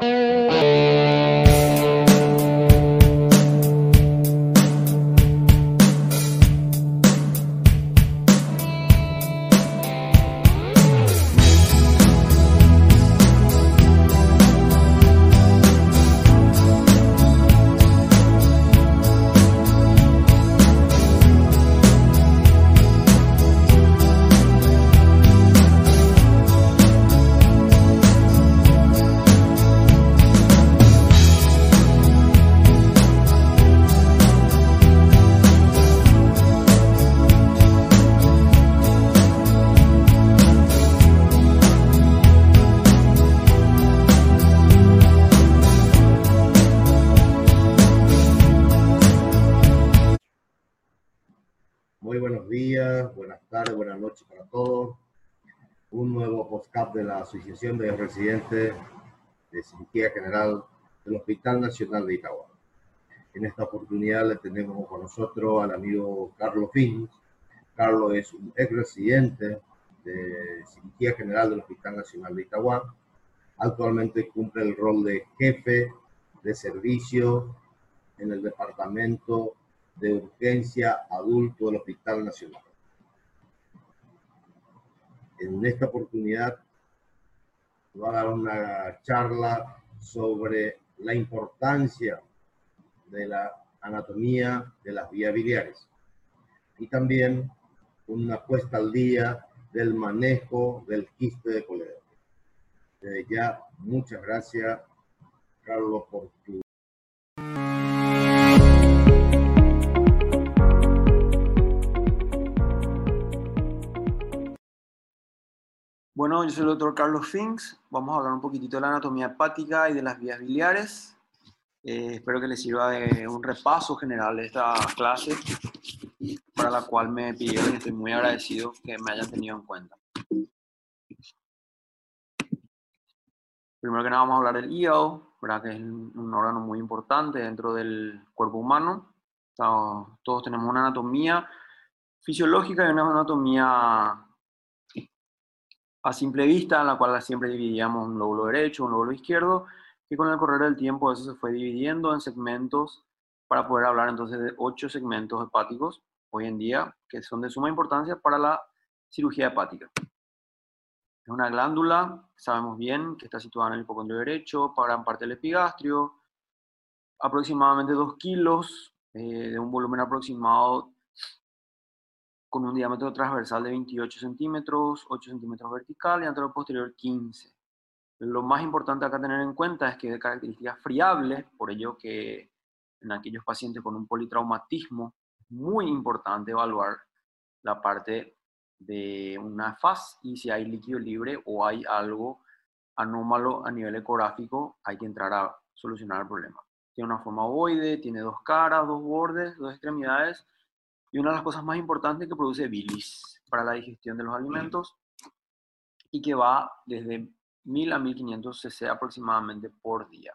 Muy buenas tardes, buenas noches para todos. Un nuevo podcast de la Asociación de Residentes de Cirugía General del Hospital Nacional de Itagua. En esta oportunidad le tenemos con nosotros al amigo Carlos Fins. Carlos es un ex residente de Cirugía General del Hospital Nacional de Itagua. Actualmente cumple el rol de jefe de servicio en el departamento de urgencia adulto del Hospital Nacional. En esta oportunidad va a dar una charla sobre la importancia de la anatomía de las vías biliares y también una puesta al día del manejo del quiste de cólera. Desde ya, muchas gracias, Carlos, por tu Bueno, yo soy el doctor Carlos Finks. Vamos a hablar un poquitito de la anatomía hepática y de las vías biliares. Eh, espero que les sirva de un repaso general de esta clase, para la cual me pidieron y estoy muy agradecido que me hayan tenido en cuenta. Primero que nada vamos a hablar del hígado, ¿verdad? que es un órgano muy importante dentro del cuerpo humano. Todos tenemos una anatomía fisiológica y una anatomía a simple vista, en la cual siempre dividíamos un lóbulo derecho, un lóbulo izquierdo, y con el correr del tiempo eso se fue dividiendo en segmentos para poder hablar entonces de ocho segmentos hepáticos hoy en día, que son de suma importancia para la cirugía hepática. Es una glándula, sabemos bien, que está situada en el hipocondrio derecho, para gran parte del epigastrio, aproximadamente 2 kilos, eh, de un volumen aproximado con un diámetro transversal de 28 centímetros, 8 centímetros vertical y anterior posterior 15. Lo más importante acá tener en cuenta es que de características friables, por ello que en aquellos pacientes con un politraumatismo es muy importante evaluar la parte de una faz y si hay líquido libre o hay algo anómalo a nivel ecográfico, hay que entrar a solucionar el problema. Tiene una forma ovoide, tiene dos caras, dos bordes, dos extremidades y una de las cosas más importantes que produce bilis para la digestión de los alimentos y que va desde 1000 a 1500 cc aproximadamente por día.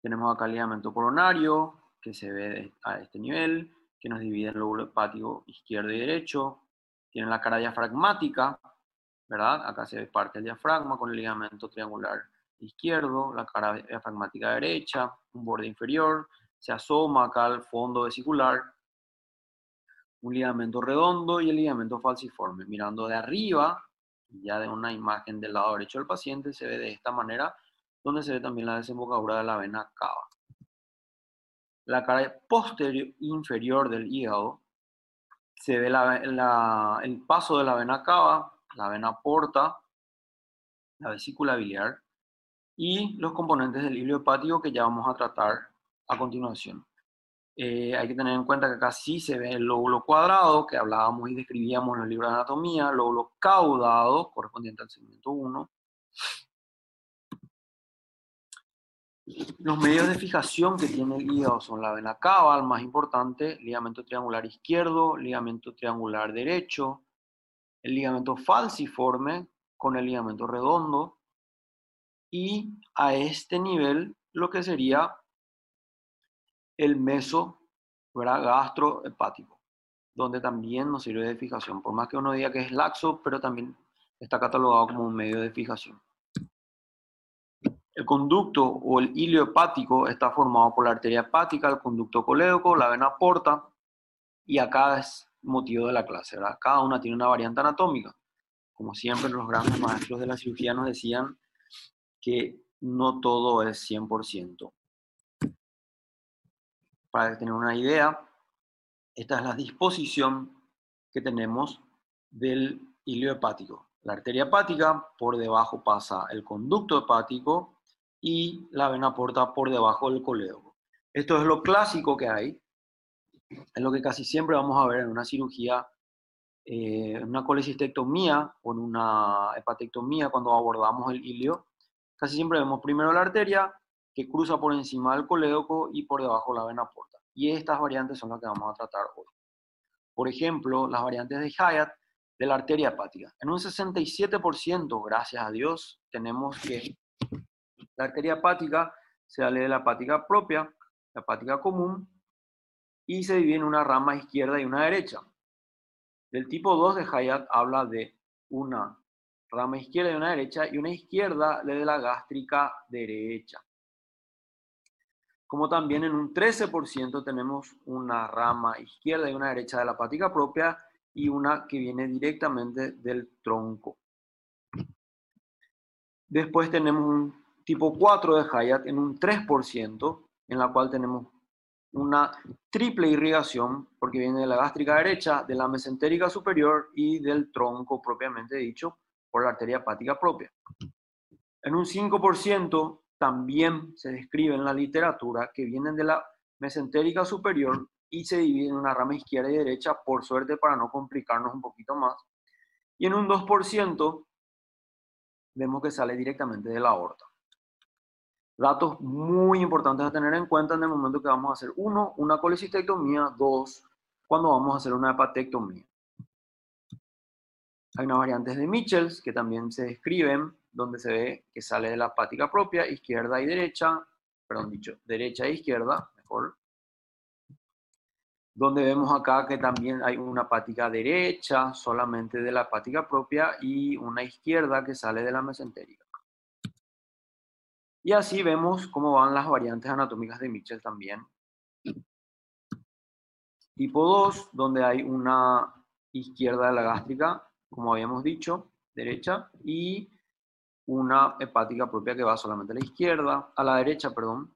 Tenemos acá el ligamento coronario que se ve a este nivel, que nos divide el lóbulo hepático izquierdo y derecho. Tiene la cara diafragmática, ¿verdad? Acá se ve parte del diafragma con el ligamento triangular izquierdo, la cara diafragmática derecha, un borde inferior, se asoma acá al fondo vesicular un ligamento redondo y el ligamento falciforme. Mirando de arriba, ya de una imagen del lado derecho del paciente, se ve de esta manera, donde se ve también la desembocadura de la vena cava. La cara posterior inferior del hígado, se ve el paso de la vena cava, la vena porta, la vesícula biliar y los componentes del hilo hepático que ya vamos a tratar a continuación. Eh, hay que tener en cuenta que acá sí se ve el lóbulo cuadrado, que hablábamos y describíamos en el libro de anatomía, lóbulo caudado, correspondiente al segmento 1. Los medios de fijación que tiene el hígado son la vena cava, el más importante, ligamento triangular izquierdo, ligamento triangular derecho, el ligamento falciforme con el ligamento redondo, y a este nivel lo que sería el meso gastrohepático, donde también nos sirve de fijación, por más que uno diga que es laxo, pero también está catalogado como un medio de fijación. El conducto o el hilo hepático está formado por la arteria hepática, el conducto colédoco, la vena porta, y acá es motivo de la clase, ¿verdad? Cada una tiene una variante anatómica. Como siempre, los grandes maestros de la cirugía nos decían que no todo es 100%. Para tener una idea, esta es la disposición que tenemos del hilo hepático. La arteria hepática, por debajo pasa el conducto hepático y la vena porta por debajo del colédoco. Esto es lo clásico que hay, es lo que casi siempre vamos a ver en una cirugía, eh, en una colecistectomía o en una hepatectomía cuando abordamos el ilio. Casi siempre vemos primero la arteria que cruza por encima del colédoco y por debajo la vena porta. Y estas variantes son las que vamos a tratar hoy. Por ejemplo, las variantes de Hyatt de la arteria hepática. En un 67%, gracias a Dios, tenemos que la arteria hepática se sale de la hepática propia, la hepática común, y se divide en una rama izquierda y una derecha. Del tipo 2 de Hayat habla de una rama izquierda y una derecha, y una izquierda le de la gástrica derecha. Como también en un 13% tenemos una rama izquierda y una derecha de la hepática propia y una que viene directamente del tronco. Después tenemos un tipo 4 de Hayat en un 3%, en la cual tenemos una triple irrigación, porque viene de la gástrica derecha, de la mesentérica superior y del tronco propiamente dicho, por la arteria hepática propia. En un 5% también se describe en la literatura que vienen de la mesentérica superior y se dividen en una rama izquierda y derecha, por suerte para no complicarnos un poquito más. Y en un 2% vemos que sale directamente de la aorta. Datos muy importantes a tener en cuenta en el momento que vamos a hacer, uno, una colecistectomía, dos, cuando vamos a hacer una hepatectomía. Hay unas variantes de Michels que también se describen, donde se ve que sale de la hepática propia, izquierda y derecha, perdón, dicho, derecha e izquierda, mejor. Donde vemos acá que también hay una hepática derecha, solamente de la hepática propia, y una izquierda que sale de la mesentérica. Y así vemos cómo van las variantes anatómicas de Mitchell también. Tipo 2, donde hay una izquierda de la gástrica, como habíamos dicho, derecha, y una hepática propia que va solamente a la izquierda, a la derecha, perdón.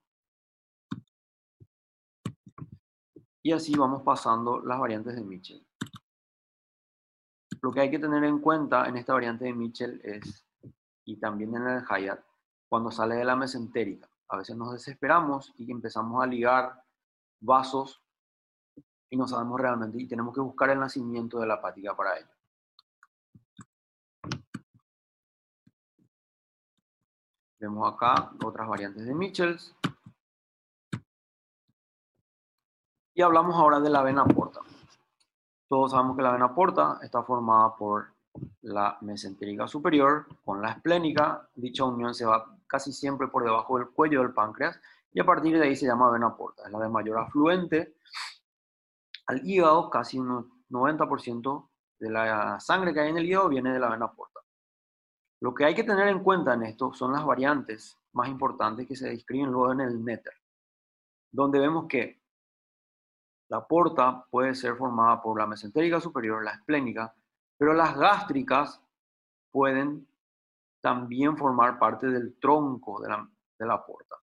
Y así vamos pasando las variantes de Mitchell. Lo que hay que tener en cuenta en esta variante de Mitchell es, y también en el Hyatt, cuando sale de la mesentérica. A veces nos desesperamos y empezamos a ligar vasos y no sabemos realmente y tenemos que buscar el nacimiento de la hepática para ello. Vemos acá otras variantes de Michels. Y hablamos ahora de la vena porta. Todos sabemos que la vena porta está formada por la mesentérica superior con la esplénica. Dicha unión se va casi siempre por debajo del cuello del páncreas, y a partir de ahí se llama vena porta. Es la de mayor afluente al hígado, casi un 90% de la sangre que hay en el hígado viene de la vena porta. Lo que hay que tener en cuenta en esto son las variantes más importantes que se describen luego en el néter, donde vemos que la porta puede ser formada por la mesentérica superior, la esplénica, pero las gástricas pueden también formar parte del tronco de la, de la porta.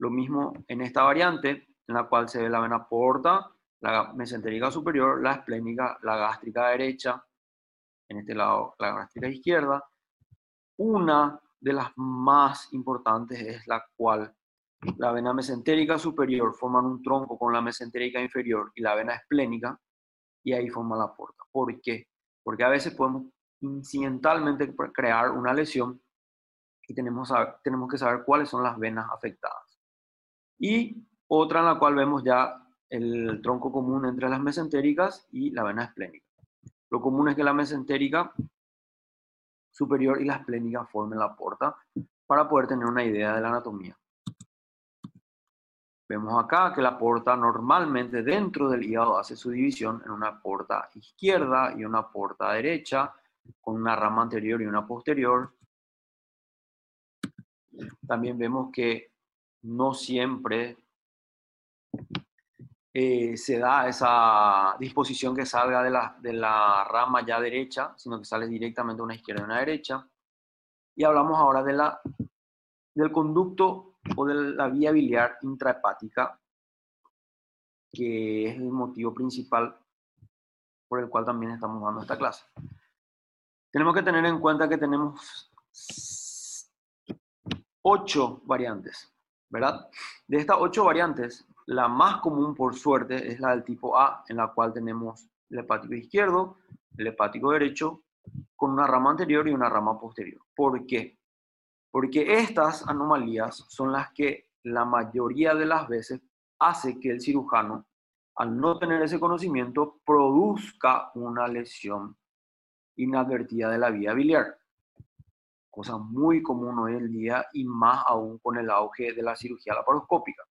Lo mismo en esta variante, en la cual se ve la vena porta, la mesentérica superior, la esplénica, la gástrica derecha, en este lado la gástrica izquierda. Una de las más importantes es la cual la vena mesentérica superior forman un tronco con la mesentérica inferior y la vena esplénica, y ahí forma la porta. ¿Por qué? Porque a veces podemos incidentalmente crear una lesión y tenemos, tenemos que saber cuáles son las venas afectadas. Y otra en la cual vemos ya el tronco común entre las mesentéricas y la vena esplénica. Lo común es que la mesentérica superior y la esplénica formen la porta para poder tener una idea de la anatomía. Vemos acá que la porta normalmente dentro del hígado hace su división en una porta izquierda y una porta derecha, con una rama anterior y una posterior. También vemos que no siempre eh, se da esa disposición que salga de la, de la rama ya derecha, sino que sale directamente a una izquierda y una derecha. Y hablamos ahora de la, del conducto o de la vía biliar intrahepática, que es el motivo principal por el cual también estamos dando esta clase. Tenemos que tener en cuenta que tenemos ocho variantes, ¿verdad? De estas ocho variantes, la más común, por suerte, es la del tipo A, en la cual tenemos el hepático izquierdo, el hepático derecho, con una rama anterior y una rama posterior. ¿Por qué? Porque estas anomalías son las que la mayoría de las veces hace que el cirujano, al no tener ese conocimiento, produzca una lesión inadvertida de la vía biliar. Cosa muy común hoy en día y más aún con el auge de la cirugía laparoscópica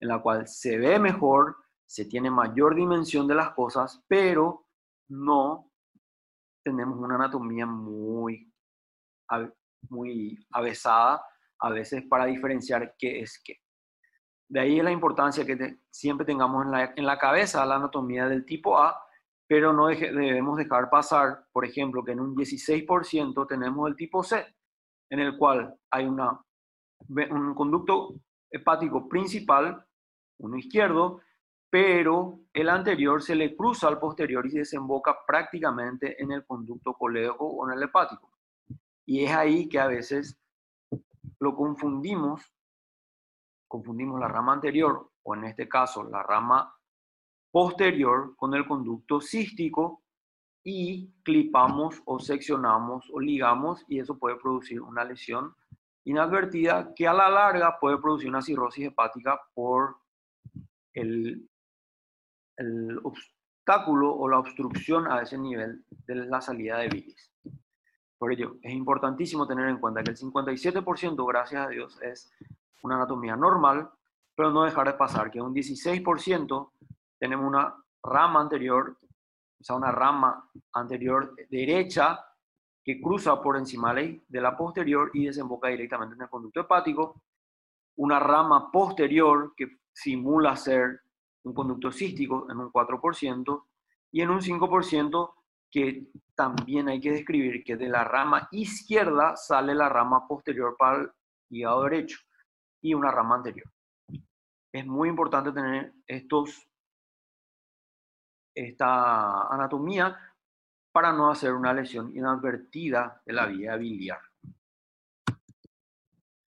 en la cual se ve mejor, se tiene mayor dimensión de las cosas, pero no tenemos una anatomía muy, muy avesada a veces para diferenciar qué es qué. De ahí la importancia que siempre tengamos en la, en la, cabeza la anatomía del tipo A, pero no debemos dejar pasar, por ejemplo, que en un 16% tenemos el tipo C, en el cual hay una, un conducto hepático principal, uno izquierdo, pero el anterior se le cruza al posterior y desemboca prácticamente en el conducto colédoco o en el hepático. Y es ahí que a veces lo confundimos, confundimos la rama anterior, o en este caso la rama posterior, con el conducto cístico y clipamos o seccionamos o ligamos y eso puede producir una lesión inadvertida que a la larga puede producir una cirrosis hepática por el, obstáculo o la obstrucción a ese nivel de la salida de bilis. Por ello, es importantísimo tener en cuenta que el 57%, gracias a Dios, es una anatomía normal, pero no dejar de pasar que un 16% tenemos una rama anterior, o sea, una rama anterior derecha que cruza por encima de la posterior y desemboca directamente en el conducto hepático, una rama posterior que simula ser un conducto cístico en un 4% y en un 5% que también hay que describir que de la rama izquierda sale la rama posterior para el hígado derecho y una rama anterior. Es muy importante tener estos, esta anatomía para no hacer una lesión inadvertida de la vía biliar.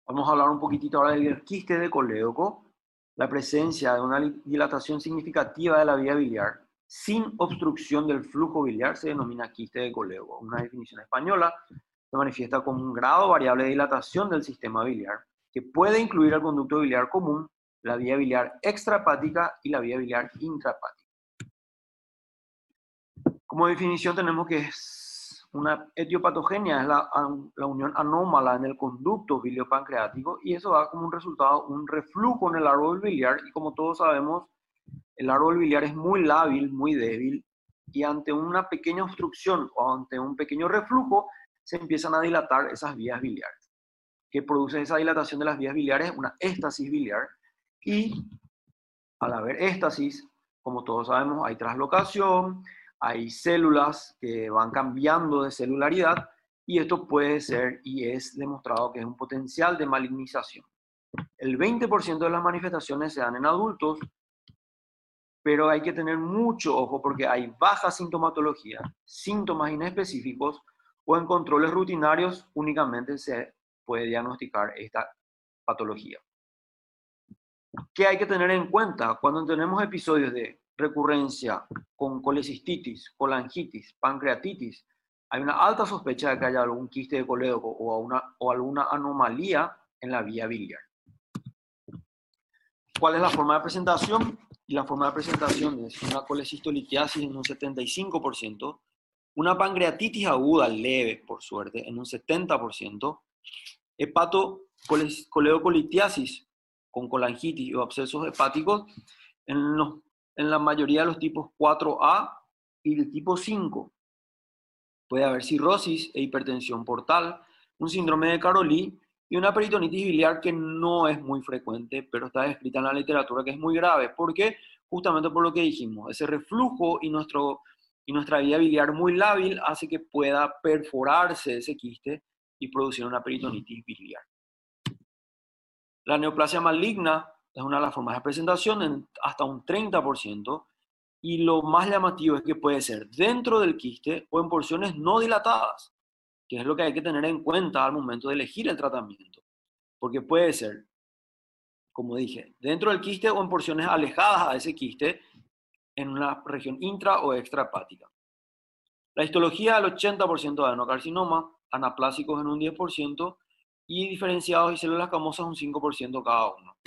Vamos a hablar un poquitito ahora del quiste de colédoco, la presencia de una dilatación significativa de la vía biliar sin obstrucción del flujo biliar se denomina quiste de colédoco. Una definición española se manifiesta como un grado variable de dilatación del sistema biliar que puede incluir el conducto biliar común, la vía biliar extrahepática y la vía biliar intrahepática. Como definición tenemos que una etiopatogenia, es la, la, unión anómala en el conducto biliopancreático y eso da como un resultado un reflujo en el árbol biliar y como todos sabemos, el árbol biliar es muy lábil, muy débil y ante una pequeña obstrucción o ante un pequeño reflujo se empiezan a dilatar esas vías biliares. que produce esa dilatación de las vías biliares? Una éstasis biliar y al haber éstasis, como todos sabemos, hay traslocación, hay células que van cambiando de celularidad y esto puede ser y es demostrado que es un potencial de malignización. El 20% de las manifestaciones se dan en adultos, pero hay que tener mucho ojo porque hay baja sintomatología, síntomas inespecíficos o en controles rutinarios únicamente se puede diagnosticar esta patología. ¿Qué hay que tener en cuenta cuando tenemos episodios de recurrencia con colecistitis, colangitis, pancreatitis, hay una alta sospecha de que haya algún quiste de colédoco o, o alguna anomalía en la vía biliar. ¿Cuál es la forma de presentación? Y la forma de presentación es una colecistolitiasis en un 75%, una pancreatitis aguda leve, por suerte, en un 70%, hepato coledocolitiasis con colangitis o abscesos hepáticos en los en la mayoría de los tipos 4A y el tipo 5. Puede haber cirrosis e hipertensión portal, un síndrome de Caroli y una peritonitis biliar que no es muy frecuente, pero está descrita en la literatura que es muy grave. ¿Por qué? Justamente por lo que dijimos, ese reflujo y, nuestro, y nuestra vía biliar muy lábil hace que pueda perforarse ese quiste y producir una peritonitis biliar. La neoplasia maligna es una de las formas de presentación en hasta un 30%, y lo más llamativo es que puede ser dentro del quiste o en porciones no dilatadas que es lo que hay que tener en cuenta al momento de elegir el tratamiento. Porque puede ser, como dije, dentro del quiste o en porciones alejadas a ese quiste, en una región intra o extrahepática. La histología del 80% de adenocarcinoma, anaplásicos en un 10% y diferenciados y células camosas un 5% cada uno.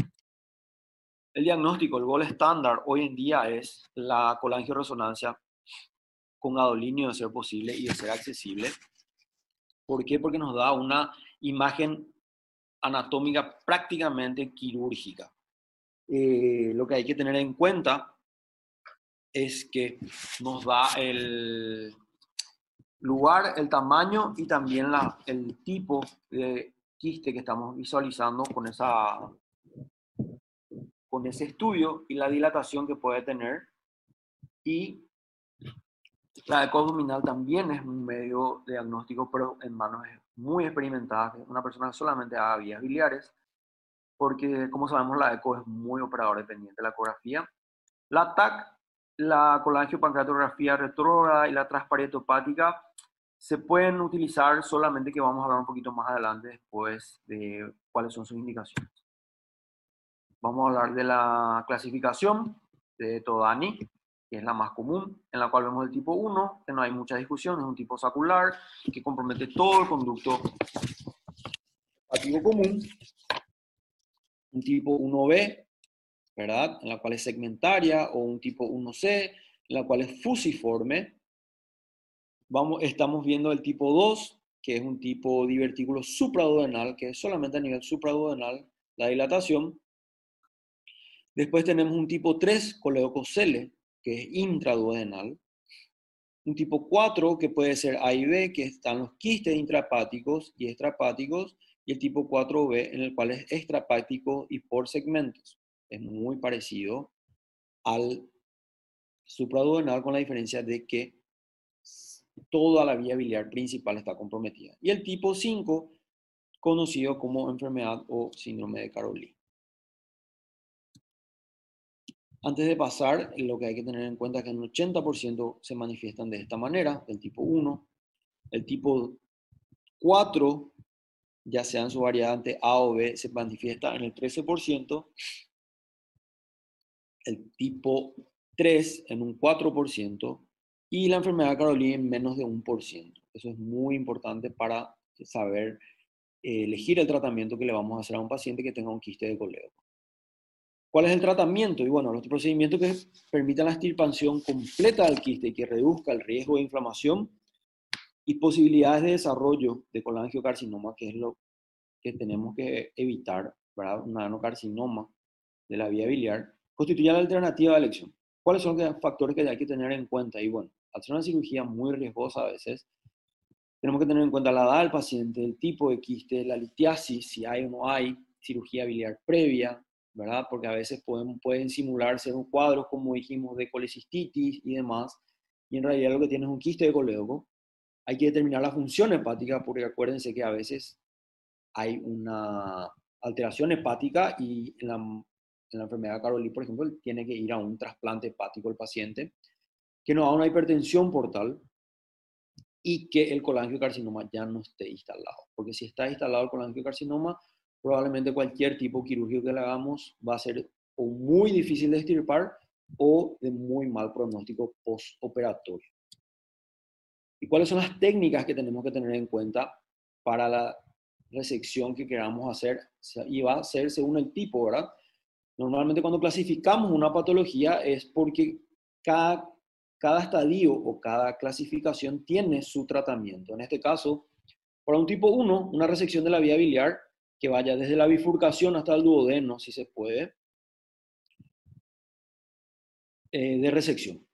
El diagnóstico, el gol estándar hoy en día es la colangioresonancia con adolinio de ser posible y de ser accesible ¿Por qué? Porque nos da una imagen anatómica prácticamente quirúrgica. Eh, lo que hay que tener en cuenta es que nos da el lugar, el tamaño y también la, el tipo de quiste que estamos visualizando con, esa, con ese estudio y la dilatación que puede tener. Y la eco abdominal también es un medio diagnóstico, pero en manos muy experimentadas, una persona que solamente haga vías biliares, porque como sabemos la eco es muy operador dependiente de la ecografía. La TAC, la colangiopancreatografía retrógrada y la transparentopática se pueden utilizar solamente que vamos a hablar un poquito más adelante después de cuáles son sus indicaciones. Vamos a hablar de la clasificación de Todani, que es la más común, en la cual vemos el tipo 1, que no hay mucha discusión, es un tipo sacular, que compromete todo el conducto hepático común. Un tipo 1B, ¿verdad? En la cual es segmentaria, o un tipo 1C, en la cual es fusiforme. Vamos, estamos viendo el tipo 2, que es un tipo divertículo supraduodenal, que es solamente a nivel supraduodenal la dilatación. Después tenemos un tipo 3, coleococele, que es intraduodenal. Un tipo 4, que puede ser A y B, que están los quistes intrapáticos y extrapáticos, y el tipo 4B, en el cual es extrapático y por segmentos. Es muy parecido al supraduodenal con la diferencia de que toda la vía biliar principal está comprometida. Y el tipo 5, conocido como enfermedad o síndrome de Caroli. Antes de pasar, lo que hay que tener en cuenta es que un 80% se manifiestan de esta manera, del tipo 1. El tipo 4, ya sea en su variante A o B, se manifiesta en el 13%. El tipo 3 en un 4% y la enfermedad Carolina en menos de un por ciento. Eso es muy importante para saber eh, elegir el tratamiento que le vamos a hacer a un paciente que tenga un quiste de coledo. ¿Cuál es el tratamiento? Y bueno, los procedimientos que permitan la extirpación completa del quiste y que reduzca el riesgo de inflamación y posibilidades de desarrollo de colangiocarcinoma, que es lo que tenemos que evitar, ¿verdad? Un adenocarcinoma de la vía biliar, constituye la alternativa de elección. ¿Cuáles son los factores que hay que tener en cuenta? Y bueno, al ser una cirugía muy riesgosa a veces, tenemos que tener en cuenta la edad del paciente, el tipo de quiste, la litiasis, si hay o no hay, cirugía biliar previa, ¿verdad? Porque a veces pueden, pueden simular ser un cuadro, como dijimos, de colecistitis y demás, y en realidad lo que tiene es un quiste de colédoco. Hay que determinar la función hepática, porque acuérdense que a veces hay una alteración hepática y en la, en la enfermedad de Caroli, por ejemplo, tiene que ir a un trasplante hepático el paciente, que no haga una hipertensión portal y que el colangiocarcinoma ya no esté instalado. Porque si está instalado el colangiocarcinoma, probablemente cualquier tipo quirúrgico que le hagamos va a ser o muy difícil de estirpar o de muy mal pronóstico postoperatorio. ¿Y cuáles son las técnicas que tenemos que tener en cuenta para la resección que queramos hacer? Y va a ser según el tipo, ¿verdad? Normalmente cuando clasificamos una patología es porque cada, cada estadio o cada clasificación tiene su tratamiento. En este caso, para un tipo 1, una resección de la vía biliar que vaya desde la bifurcación hasta el duodeno, si se puede, eh, de resección.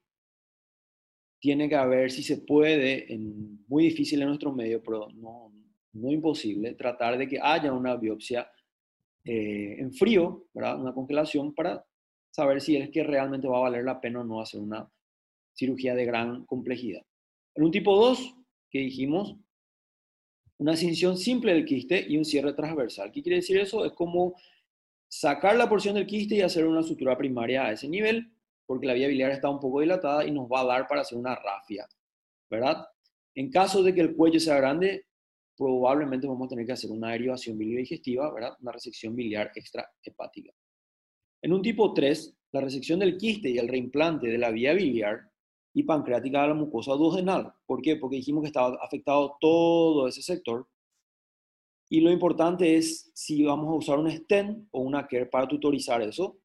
Tiene que haber, si se puede, en, muy difícil en nuestro medio, pero no, no imposible, tratar de que haya una biopsia eh, en frío, ¿verdad? una congelación, para saber si es que realmente va a valer la pena o no hacer una cirugía de gran complejidad. En un tipo 2, que dijimos, una cinción simple del quiste y un cierre transversal. ¿Qué quiere decir eso? Es como sacar la porción del quiste y hacer una sutura primaria a ese nivel, porque la vía biliar está un poco dilatada y nos va a dar para hacer una rafia, ¿verdad? En caso de que el cuello sea grande, probablemente vamos a tener que hacer una derivación biliodigestiva, ¿verdad? Una resección biliar extrahepática. En un tipo 3, la resección del quiste y el reimplante de la vía biliar y pancreática de la mucosa duodenal. ¿Por qué? Porque dijimos que estaba afectado todo ese sector. Y lo importante es si vamos a usar un stent o una care para tutorizar eso.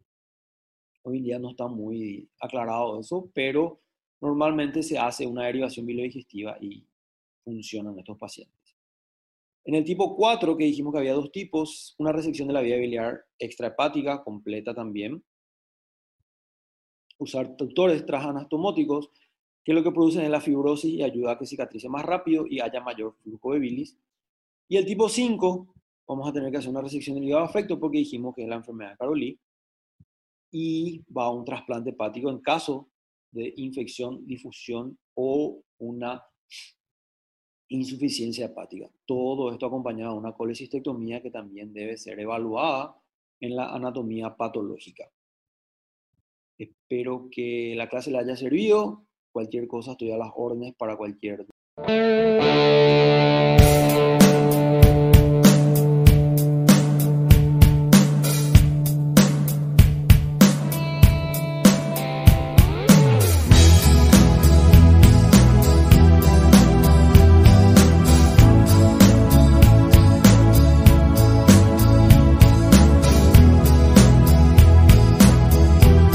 Hoy en día no está muy aclarado eso, pero normalmente se hace una derivación biliodigestiva y funcionan estos pacientes. En el tipo 4, que dijimos que había dos tipos, una resección de la vía biliar extrahepática completa también, usar tutores transanastomóticos, que lo que producen es la fibrosis y ayuda a que cicatrice más rápido y haya mayor flujo de bilis. Y el tipo 5, vamos a tener que hacer una resección del hígado afecto porque dijimos que es la enfermedad de Caroli y va a un trasplante hepático en caso de infección, difusión o una insuficiencia hepática. Todo esto acompañado de una colecistectomía que también debe ser evaluada en la anatomía patológica. Espero que la clase le haya servido. Cualquier cosa estoy a las órdenes para cualquier